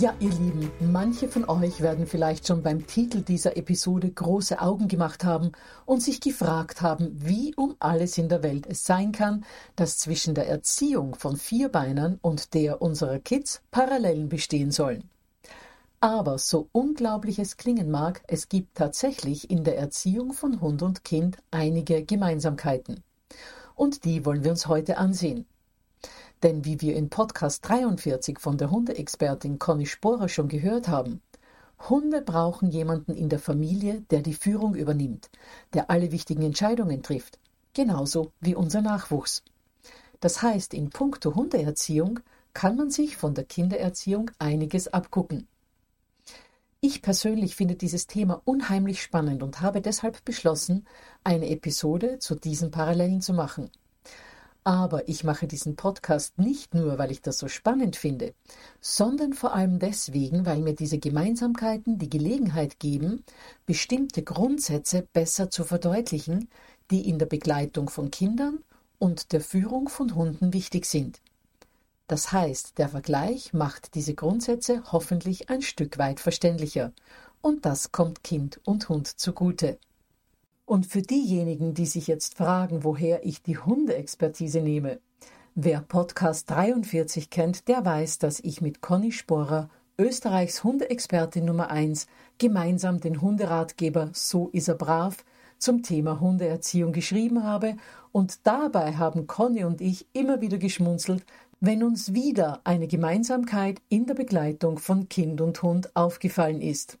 Ja, ihr Lieben, manche von euch werden vielleicht schon beim Titel dieser Episode große Augen gemacht haben und sich gefragt haben, wie um alles in der Welt es sein kann, dass zwischen der Erziehung von Vierbeinern und der unserer Kids Parallelen bestehen sollen. Aber so unglaublich es klingen mag, es gibt tatsächlich in der Erziehung von Hund und Kind einige Gemeinsamkeiten. Und die wollen wir uns heute ansehen. Denn wie wir in Podcast 43 von der Hundeexpertin Conny Sporer schon gehört haben, Hunde brauchen jemanden in der Familie, der die Führung übernimmt, der alle wichtigen Entscheidungen trifft, genauso wie unser Nachwuchs. Das heißt, in puncto Hundeerziehung kann man sich von der Kindererziehung einiges abgucken. Ich persönlich finde dieses Thema unheimlich spannend und habe deshalb beschlossen, eine Episode zu diesen Parallelen zu machen. Aber ich mache diesen Podcast nicht nur, weil ich das so spannend finde, sondern vor allem deswegen, weil mir diese Gemeinsamkeiten die Gelegenheit geben, bestimmte Grundsätze besser zu verdeutlichen, die in der Begleitung von Kindern und der Führung von Hunden wichtig sind. Das heißt, der Vergleich macht diese Grundsätze hoffentlich ein Stück weit verständlicher, und das kommt Kind und Hund zugute. Und für diejenigen, die sich jetzt fragen, woher ich die Hundeexpertise nehme, wer Podcast 43 kennt, der weiß, dass ich mit Conny Sporer, Österreichs Hundeexpertin Nummer 1, gemeinsam den Hunderatgeber So ist er brav zum Thema Hundeerziehung geschrieben habe und dabei haben Conny und ich immer wieder geschmunzelt, wenn uns wieder eine Gemeinsamkeit in der Begleitung von Kind und Hund aufgefallen ist.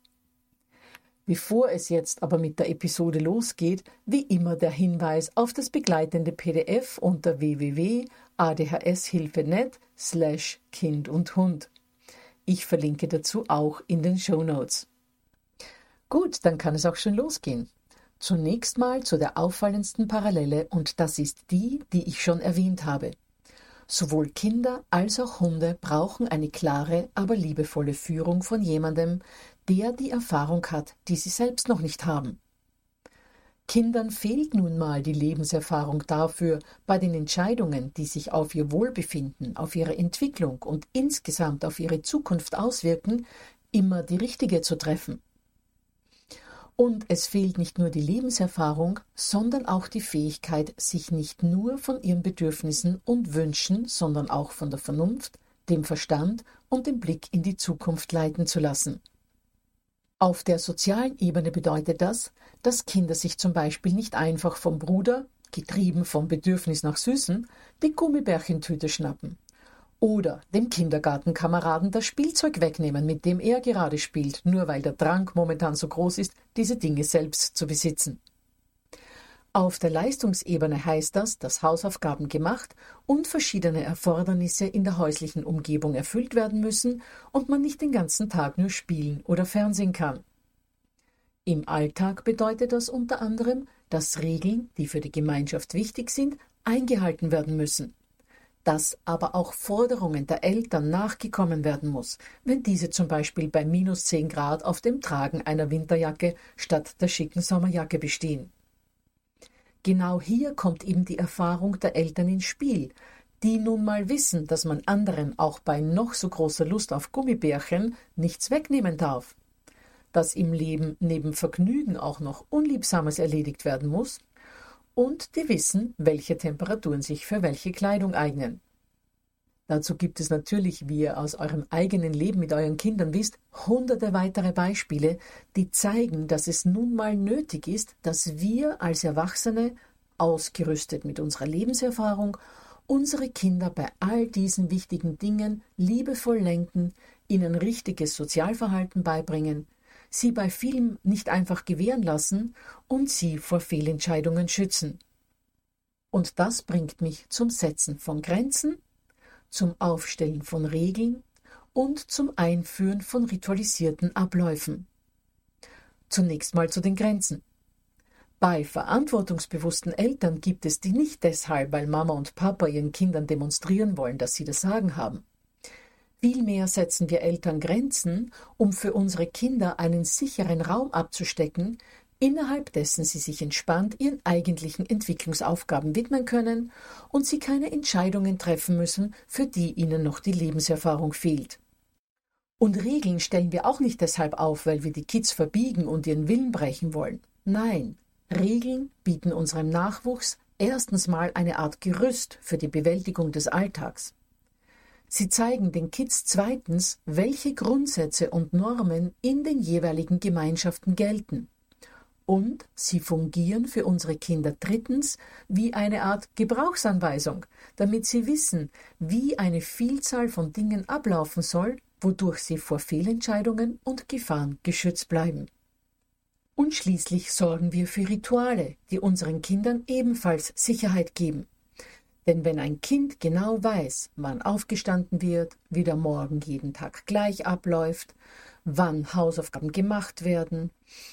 Bevor es jetzt aber mit der Episode losgeht, wie immer der Hinweis auf das begleitende PDF unter www.adhshilfe.net slash Kind und Hund. Ich verlinke dazu auch in den Show Notes. Gut, dann kann es auch schon losgehen. Zunächst mal zu der auffallendsten Parallele und das ist die, die ich schon erwähnt habe. Sowohl Kinder als auch Hunde brauchen eine klare, aber liebevolle Führung von jemandem, der die Erfahrung hat, die sie selbst noch nicht haben. Kindern fehlt nun mal die Lebenserfahrung dafür, bei den Entscheidungen, die sich auf ihr Wohlbefinden, auf ihre Entwicklung und insgesamt auf ihre Zukunft auswirken, immer die richtige zu treffen. Und es fehlt nicht nur die Lebenserfahrung, sondern auch die Fähigkeit, sich nicht nur von ihren Bedürfnissen und Wünschen, sondern auch von der Vernunft, dem Verstand und dem Blick in die Zukunft leiten zu lassen. Auf der sozialen Ebene bedeutet das, dass Kinder sich zum Beispiel nicht einfach vom Bruder, getrieben vom Bedürfnis nach Süßen, die Gummibärchentüte schnappen oder dem Kindergartenkameraden das Spielzeug wegnehmen, mit dem er gerade spielt, nur weil der Drang momentan so groß ist, diese Dinge selbst zu besitzen. Auf der Leistungsebene heißt das, dass Hausaufgaben gemacht und verschiedene Erfordernisse in der häuslichen Umgebung erfüllt werden müssen und man nicht den ganzen Tag nur spielen oder Fernsehen kann. Im Alltag bedeutet das unter anderem, dass Regeln, die für die Gemeinschaft wichtig sind, eingehalten werden müssen. Dass aber auch Forderungen der Eltern nachgekommen werden muss, wenn diese zum Beispiel bei minus 10 Grad auf dem Tragen einer Winterjacke statt der schicken Sommerjacke bestehen. Genau hier kommt eben die Erfahrung der Eltern ins Spiel, die nun mal wissen, dass man anderen auch bei noch so großer Lust auf Gummibärchen nichts wegnehmen darf. Dass im Leben neben Vergnügen auch noch Unliebsames erledigt werden muss und die wissen, welche Temperaturen sich für welche Kleidung eignen. Dazu gibt es natürlich, wie ihr aus eurem eigenen Leben mit euren Kindern wisst, hunderte weitere Beispiele, die zeigen, dass es nun mal nötig ist, dass wir als Erwachsene, ausgerüstet mit unserer Lebenserfahrung, unsere Kinder bei all diesen wichtigen Dingen liebevoll lenken, ihnen richtiges Sozialverhalten beibringen, sie bei vielem nicht einfach gewähren lassen und sie vor Fehlentscheidungen schützen. Und das bringt mich zum Setzen von Grenzen zum Aufstellen von Regeln und zum Einführen von ritualisierten Abläufen. Zunächst mal zu den Grenzen. Bei verantwortungsbewussten Eltern gibt es die nicht deshalb, weil Mama und Papa ihren Kindern demonstrieren wollen, dass sie das Sagen haben. Vielmehr setzen wir Eltern Grenzen, um für unsere Kinder einen sicheren Raum abzustecken, innerhalb dessen sie sich entspannt ihren eigentlichen Entwicklungsaufgaben widmen können und sie keine Entscheidungen treffen müssen, für die ihnen noch die Lebenserfahrung fehlt. Und Regeln stellen wir auch nicht deshalb auf, weil wir die Kids verbiegen und ihren Willen brechen wollen. Nein, Regeln bieten unserem Nachwuchs erstens mal eine Art Gerüst für die Bewältigung des Alltags. Sie zeigen den Kids zweitens, welche Grundsätze und Normen in den jeweiligen Gemeinschaften gelten und sie fungieren für unsere Kinder drittens wie eine Art Gebrauchsanweisung, damit sie wissen, wie eine Vielzahl von Dingen ablaufen soll, wodurch sie vor Fehlentscheidungen und Gefahren geschützt bleiben. Und schließlich sorgen wir für Rituale, die unseren Kindern ebenfalls Sicherheit geben. Denn wenn ein Kind genau weiß, wann aufgestanden wird, wie der Morgen jeden Tag gleich abläuft, wann Hausaufgaben gemacht werden,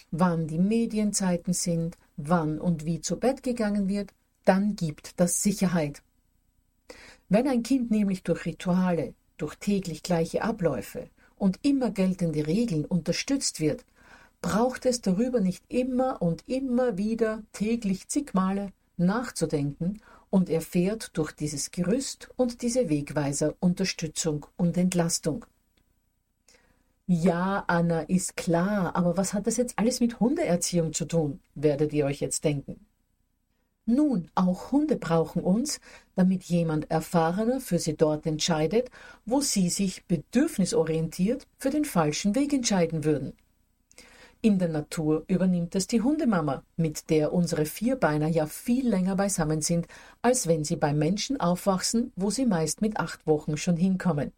wann die Medienzeiten sind, wann und wie zu Bett gegangen wird, dann gibt das Sicherheit. Wenn ein Kind nämlich durch Rituale, durch täglich gleiche Abläufe und immer geltende Regeln unterstützt wird, braucht es darüber nicht immer und immer wieder täglich zig Male nachzudenken und erfährt durch dieses Gerüst und diese Wegweiser Unterstützung und Entlastung. Ja, Anna, ist klar, aber was hat das jetzt alles mit Hundeerziehung zu tun, werdet ihr euch jetzt denken. Nun, auch Hunde brauchen uns, damit jemand Erfahrener für sie dort entscheidet, wo sie sich bedürfnisorientiert für den falschen Weg entscheiden würden. In der Natur übernimmt es die Hundemama, mit der unsere Vierbeiner ja viel länger beisammen sind, als wenn sie bei Menschen aufwachsen, wo sie meist mit acht Wochen schon hinkommen.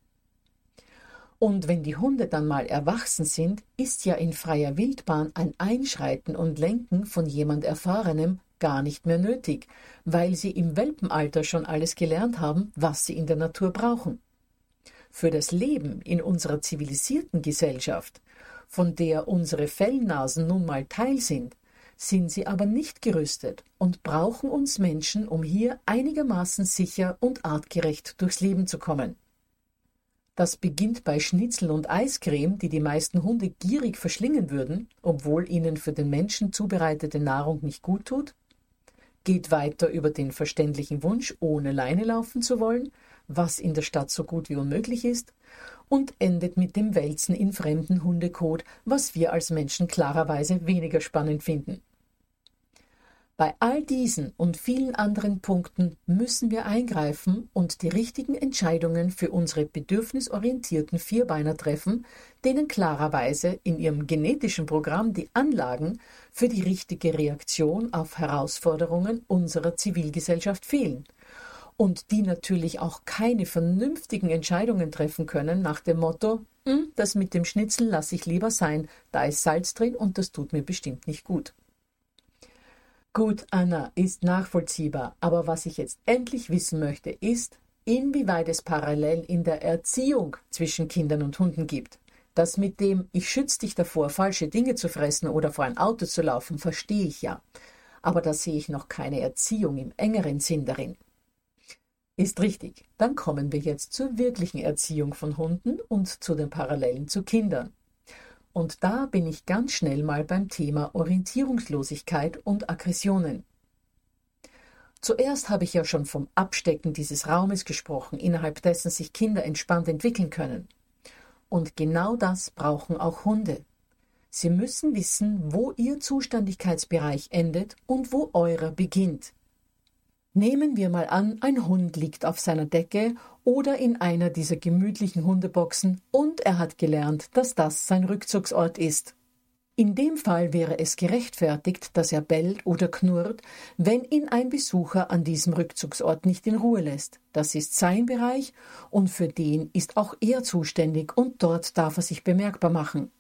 Und wenn die Hunde dann mal erwachsen sind, ist ja in freier Wildbahn ein Einschreiten und Lenken von jemand Erfahrenem gar nicht mehr nötig, weil sie im Welpenalter schon alles gelernt haben, was sie in der Natur brauchen. Für das Leben in unserer zivilisierten Gesellschaft, von der unsere Fellnasen nun mal Teil sind, sind sie aber nicht gerüstet und brauchen uns Menschen, um hier einigermaßen sicher und artgerecht durchs Leben zu kommen. Das beginnt bei Schnitzel und Eiscreme, die die meisten Hunde gierig verschlingen würden, obwohl ihnen für den Menschen zubereitete Nahrung nicht gut tut, geht weiter über den verständlichen Wunsch, ohne Leine laufen zu wollen, was in der Stadt so gut wie unmöglich ist, und endet mit dem Wälzen in fremden Hundekot, was wir als Menschen klarerweise weniger spannend finden. Bei all diesen und vielen anderen Punkten müssen wir eingreifen und die richtigen Entscheidungen für unsere bedürfnisorientierten Vierbeiner treffen, denen klarerweise in ihrem genetischen Programm die Anlagen für die richtige Reaktion auf Herausforderungen unserer Zivilgesellschaft fehlen und die natürlich auch keine vernünftigen Entscheidungen treffen können nach dem Motto, hm, das mit dem Schnitzel lasse ich lieber sein, da ist Salz drin und das tut mir bestimmt nicht gut. Gut, Anna, ist nachvollziehbar, aber was ich jetzt endlich wissen möchte, ist, inwieweit es parallel in der Erziehung zwischen Kindern und Hunden gibt. Das mit dem Ich schütze dich davor, falsche Dinge zu fressen oder vor ein Auto zu laufen, verstehe ich ja. Aber da sehe ich noch keine Erziehung im engeren Sinn darin. Ist richtig. Dann kommen wir jetzt zur wirklichen Erziehung von Hunden und zu den Parallelen zu Kindern. Und da bin ich ganz schnell mal beim Thema Orientierungslosigkeit und Aggressionen. Zuerst habe ich ja schon vom Abstecken dieses Raumes gesprochen, innerhalb dessen sich Kinder entspannt entwickeln können. Und genau das brauchen auch Hunde. Sie müssen wissen, wo ihr Zuständigkeitsbereich endet und wo eurer beginnt. Nehmen wir mal an, ein Hund liegt auf seiner Decke oder in einer dieser gemütlichen Hundeboxen und er hat gelernt, dass das sein Rückzugsort ist. In dem Fall wäre es gerechtfertigt, dass er bellt oder knurrt, wenn ihn ein Besucher an diesem Rückzugsort nicht in Ruhe lässt. Das ist sein Bereich und für den ist auch er zuständig und dort darf er sich bemerkbar machen.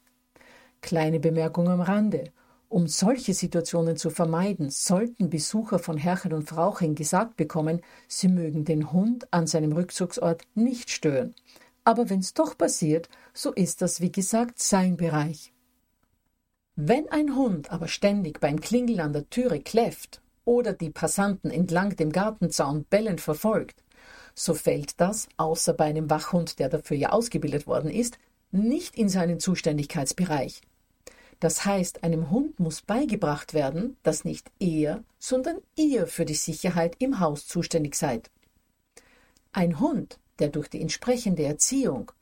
Kleine Bemerkung am Rande. Um solche Situationen zu vermeiden, sollten Besucher von Herrchen und Frauchen gesagt bekommen, sie mögen den Hund an seinem Rückzugsort nicht stören. Aber wenn's doch passiert, so ist das wie gesagt sein Bereich. Wenn ein Hund aber ständig beim Klingeln an der Türe kläfft oder die Passanten entlang dem Gartenzaun bellend verfolgt, so fällt das, außer bei einem Wachhund, der dafür ja ausgebildet worden ist, nicht in seinen Zuständigkeitsbereich. Das heißt, einem Hund muss beigebracht werden, dass nicht er, sondern ihr für die Sicherheit im Haus zuständig seid. Ein Hund, der durch die entsprechende Erziehung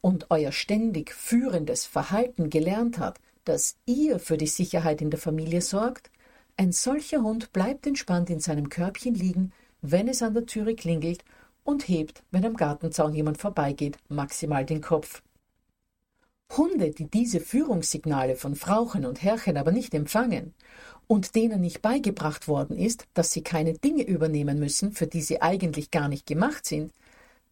und euer ständig führendes Verhalten gelernt hat, dass ihr für die Sicherheit in der Familie sorgt, ein solcher Hund bleibt entspannt in seinem Körbchen liegen, wenn es an der Türe klingelt und hebt, wenn am Gartenzaun jemand vorbeigeht, maximal den Kopf. Hunde, die diese Führungssignale von Frauchen und Herrchen aber nicht empfangen und denen nicht beigebracht worden ist, dass sie keine Dinge übernehmen müssen, für die sie eigentlich gar nicht gemacht sind,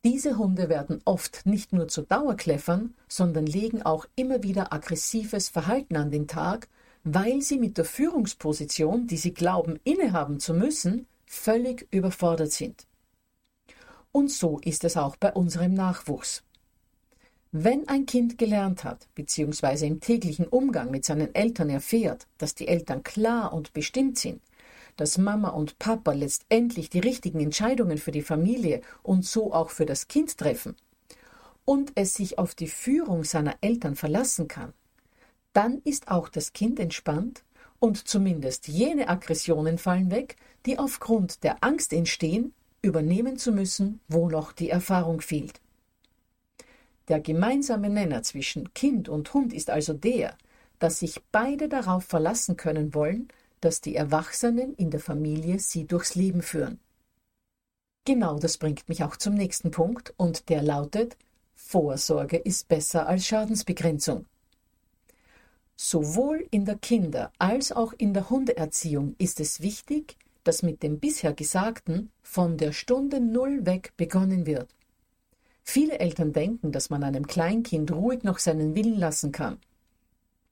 diese Hunde werden oft nicht nur zu Dauerkläffern, sondern legen auch immer wieder aggressives Verhalten an den Tag, weil sie mit der Führungsposition, die sie glauben innehaben zu müssen, völlig überfordert sind. Und so ist es auch bei unserem Nachwuchs. Wenn ein Kind gelernt hat, beziehungsweise im täglichen Umgang mit seinen Eltern erfährt, dass die Eltern klar und bestimmt sind, dass Mama und Papa letztendlich die richtigen Entscheidungen für die Familie und so auch für das Kind treffen, und es sich auf die Führung seiner Eltern verlassen kann, dann ist auch das Kind entspannt und zumindest jene Aggressionen fallen weg, die aufgrund der Angst entstehen, übernehmen zu müssen, wo noch die Erfahrung fehlt. Der gemeinsame Nenner zwischen Kind und Hund ist also der, dass sich beide darauf verlassen können wollen, dass die Erwachsenen in der Familie sie durchs Leben führen. Genau das bringt mich auch zum nächsten Punkt und der lautet Vorsorge ist besser als Schadensbegrenzung. Sowohl in der Kinder- als auch in der Hundeerziehung ist es wichtig, dass mit dem bisher Gesagten von der Stunde Null weg begonnen wird. Viele Eltern denken, dass man einem Kleinkind ruhig noch seinen Willen lassen kann.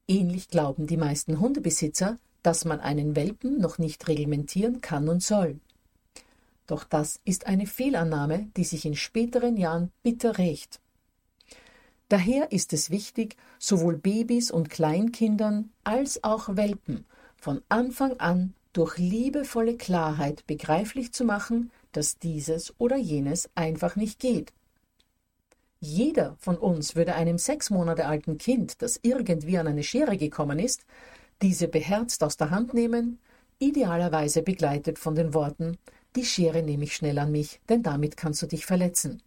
Ähnlich glauben die meisten Hundebesitzer, dass man einen Welpen noch nicht reglementieren kann und soll. Doch das ist eine Fehlannahme, die sich in späteren Jahren bitter rächt. Daher ist es wichtig, sowohl Babys und Kleinkindern als auch Welpen von Anfang an durch liebevolle Klarheit begreiflich zu machen, dass dieses oder jenes einfach nicht geht jeder von uns würde einem sechs Monate alten Kind, das irgendwie an eine Schere gekommen ist, diese beherzt aus der Hand nehmen, idealerweise begleitet von den Worten Die Schere nehme ich schnell an mich, denn damit kannst du dich verletzen.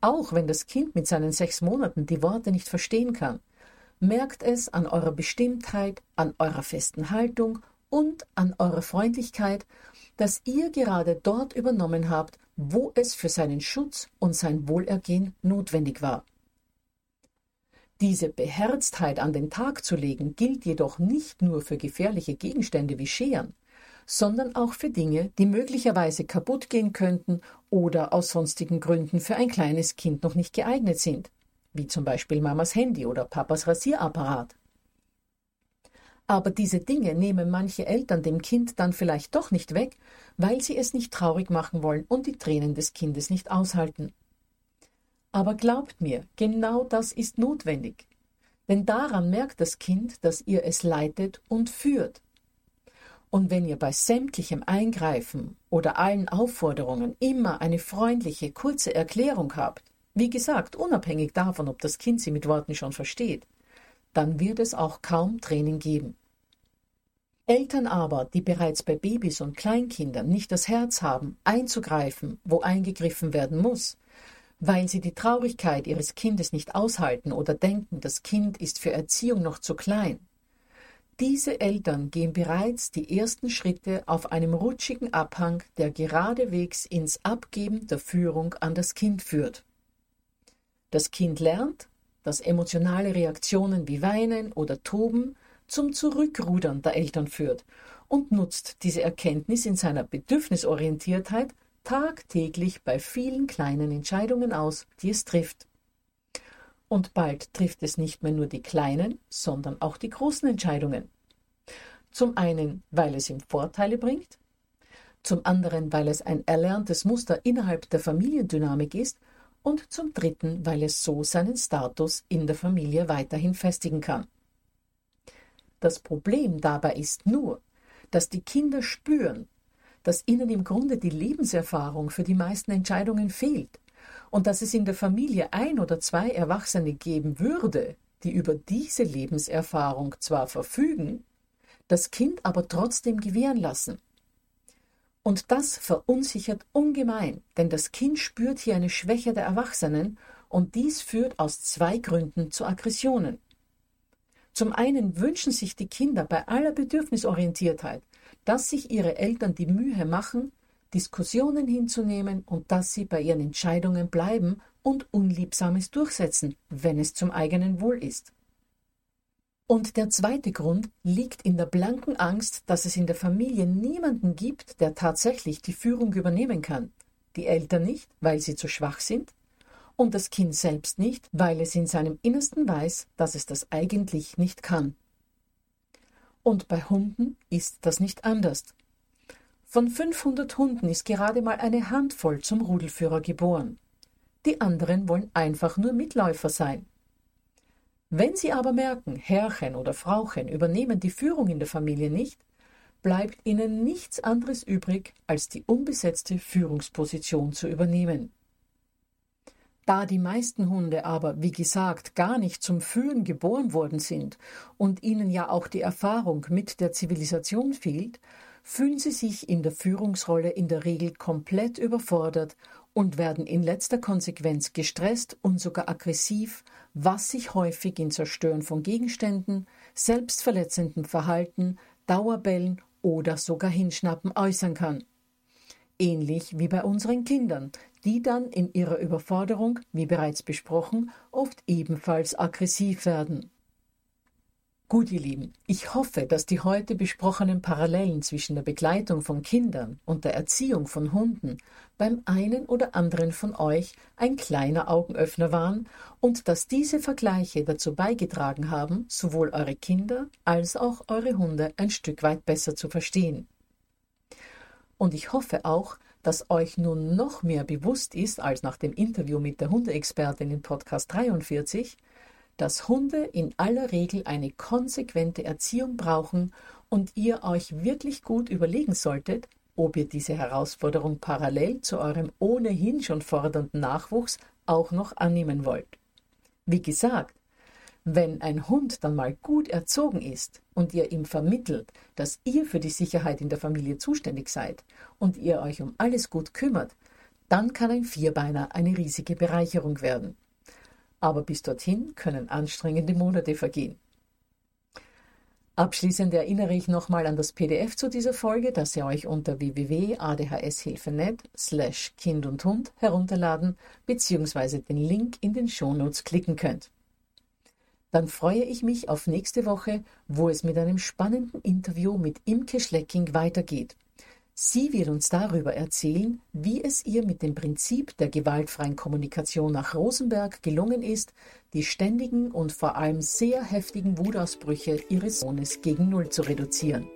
Auch wenn das Kind mit seinen sechs Monaten die Worte nicht verstehen kann, merkt es an eurer Bestimmtheit, an eurer festen Haltung und an eurer Freundlichkeit, dass ihr gerade dort übernommen habt, wo es für seinen Schutz und sein Wohlergehen notwendig war. Diese Beherztheit an den Tag zu legen gilt jedoch nicht nur für gefährliche Gegenstände wie Scheren, sondern auch für Dinge, die möglicherweise kaputt gehen könnten oder aus sonstigen Gründen für ein kleines Kind noch nicht geeignet sind, wie zum Beispiel Mamas Handy oder Papas Rasierapparat. Aber diese Dinge nehmen manche Eltern dem Kind dann vielleicht doch nicht weg, weil sie es nicht traurig machen wollen und die Tränen des Kindes nicht aushalten. Aber glaubt mir, genau das ist notwendig. Denn daran merkt das Kind, dass ihr es leitet und führt. Und wenn ihr bei sämtlichem Eingreifen oder allen Aufforderungen immer eine freundliche, kurze Erklärung habt, wie gesagt, unabhängig davon, ob das Kind sie mit Worten schon versteht, dann wird es auch kaum Training geben. Eltern aber, die bereits bei Babys und Kleinkindern nicht das Herz haben, einzugreifen, wo eingegriffen werden muss, weil sie die Traurigkeit ihres Kindes nicht aushalten oder denken, das Kind ist für Erziehung noch zu klein. Diese Eltern gehen bereits die ersten Schritte auf einem rutschigen Abhang, der geradewegs ins Abgeben der Führung an das Kind führt. Das Kind lernt, dass emotionale Reaktionen wie Weinen oder Toben zum Zurückrudern der Eltern führt und nutzt diese Erkenntnis in seiner Bedürfnisorientiertheit tagtäglich bei vielen kleinen Entscheidungen aus, die es trifft. Und bald trifft es nicht mehr nur die kleinen, sondern auch die großen Entscheidungen. Zum einen, weil es ihm Vorteile bringt, zum anderen, weil es ein erlerntes Muster innerhalb der Familiendynamik ist und zum dritten, weil es so seinen Status in der Familie weiterhin festigen kann. Das Problem dabei ist nur, dass die Kinder spüren, dass ihnen im Grunde die Lebenserfahrung für die meisten Entscheidungen fehlt und dass es in der Familie ein oder zwei Erwachsene geben würde, die über diese Lebenserfahrung zwar verfügen, das Kind aber trotzdem gewähren lassen. Und das verunsichert ungemein, denn das Kind spürt hier eine Schwäche der Erwachsenen und dies führt aus zwei Gründen zu Aggressionen. Zum einen wünschen sich die Kinder bei aller Bedürfnisorientiertheit, dass sich ihre Eltern die Mühe machen, Diskussionen hinzunehmen und dass sie bei ihren Entscheidungen bleiben und Unliebsames durchsetzen, wenn es zum eigenen Wohl ist. Und der zweite Grund liegt in der blanken Angst, dass es in der Familie niemanden gibt, der tatsächlich die Führung übernehmen kann. Die Eltern nicht, weil sie zu schwach sind, und das Kind selbst nicht, weil es in seinem Innersten weiß, dass es das eigentlich nicht kann. Und bei Hunden ist das nicht anders. Von 500 Hunden ist gerade mal eine Handvoll zum Rudelführer geboren. Die anderen wollen einfach nur Mitläufer sein. Wenn sie aber merken, Herrchen oder Frauchen übernehmen die Führung in der Familie nicht, bleibt ihnen nichts anderes übrig, als die unbesetzte Führungsposition zu übernehmen. Da die meisten Hunde aber, wie gesagt, gar nicht zum Führen geboren worden sind und ihnen ja auch die Erfahrung mit der Zivilisation fehlt, fühlen sie sich in der Führungsrolle in der Regel komplett überfordert und werden in letzter Konsequenz gestresst und sogar aggressiv, was sich häufig in Zerstören von Gegenständen, selbstverletzendem Verhalten, Dauerbellen oder sogar Hinschnappen äußern kann. Ähnlich wie bei unseren Kindern, die dann in ihrer Überforderung, wie bereits besprochen, oft ebenfalls aggressiv werden. Gut, ihr Lieben, ich hoffe, dass die heute besprochenen Parallelen zwischen der Begleitung von Kindern und der Erziehung von Hunden beim einen oder anderen von euch ein kleiner Augenöffner waren und dass diese Vergleiche dazu beigetragen haben, sowohl eure Kinder als auch eure Hunde ein Stück weit besser zu verstehen. Und ich hoffe auch, dass euch nun noch mehr bewusst ist als nach dem Interview mit der Hundeexpertin in Podcast 43, dass Hunde in aller Regel eine konsequente Erziehung brauchen und ihr euch wirklich gut überlegen solltet, ob ihr diese Herausforderung parallel zu eurem ohnehin schon fordernden Nachwuchs auch noch annehmen wollt. Wie gesagt, wenn ein Hund dann mal gut erzogen ist und ihr ihm vermittelt, dass ihr für die Sicherheit in der Familie zuständig seid und ihr euch um alles gut kümmert, dann kann ein Vierbeiner eine riesige Bereicherung werden. Aber bis dorthin können anstrengende Monate vergehen. Abschließend erinnere ich nochmal an das PDF zu dieser Folge, das ihr euch unter www.adhshilfe.net slash Kind und Hund herunterladen bzw. den Link in den Shownotes klicken könnt dann freue ich mich auf nächste Woche, wo es mit einem spannenden Interview mit Imke Schlecking weitergeht. Sie wird uns darüber erzählen, wie es ihr mit dem Prinzip der gewaltfreien Kommunikation nach Rosenberg gelungen ist, die ständigen und vor allem sehr heftigen Wutausbrüche ihres Sohnes gegen Null zu reduzieren.